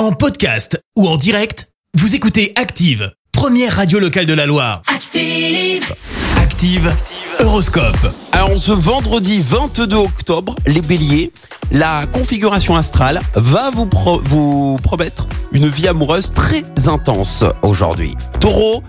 En podcast ou en direct, vous écoutez Active, première radio locale de la Loire. Active. Active, Horoscope. Alors ce vendredi 22 octobre, les béliers, la configuration astrale va vous, pro- vous promettre une vie amoureuse très intense aujourd'hui. Taureau,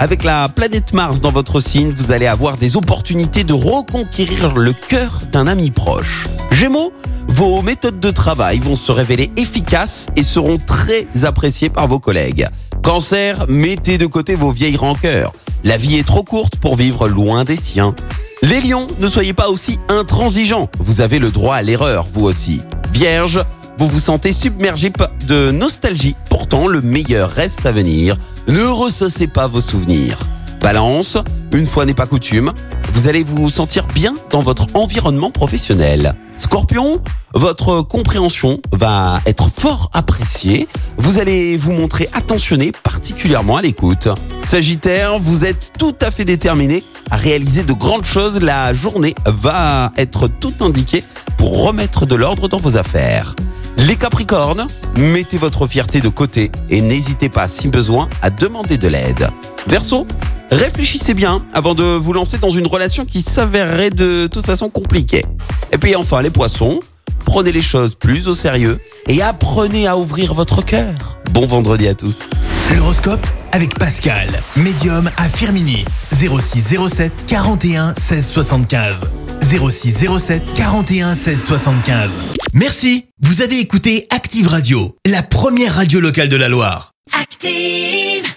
avec la planète Mars dans votre signe, vous allez avoir des opportunités de reconquérir le cœur d'un ami proche. Gémeaux, vos méthodes de travail vont se révéler efficaces et seront très appréciées par vos collègues. Cancer, mettez de côté vos vieilles rancœurs. La vie est trop courte pour vivre loin des siens. Les lions, ne soyez pas aussi intransigeants. Vous avez le droit à l'erreur, vous aussi. Vierge, vous vous sentez submergé de nostalgie. Pourtant, le meilleur reste à venir. Ne ressaucez pas vos souvenirs. Balance, une fois n'est pas coutume, vous allez vous sentir bien dans votre environnement professionnel. Scorpion, votre compréhension va être fort appréciée. Vous allez vous montrer attentionné, particulièrement à l'écoute. Sagittaire, vous êtes tout à fait déterminé à réaliser de grandes choses. La journée va être tout indiquée pour remettre de l'ordre dans vos affaires. Les Capricornes, mettez votre fierté de côté et n'hésitez pas, si besoin, à demander de l'aide. Verseau, réfléchissez bien avant de vous lancer dans une relation qui s'avérerait de toute façon compliquée. Et puis enfin, les Poissons, prenez les choses plus au sérieux et apprenez à ouvrir votre cœur. Bon vendredi à tous. L'horoscope avec Pascal, médium à Firmini. 06 07 41 16 75. 06 07 41 16 75. Merci, vous avez écouté Active Radio, la première radio locale de la Loire. Active.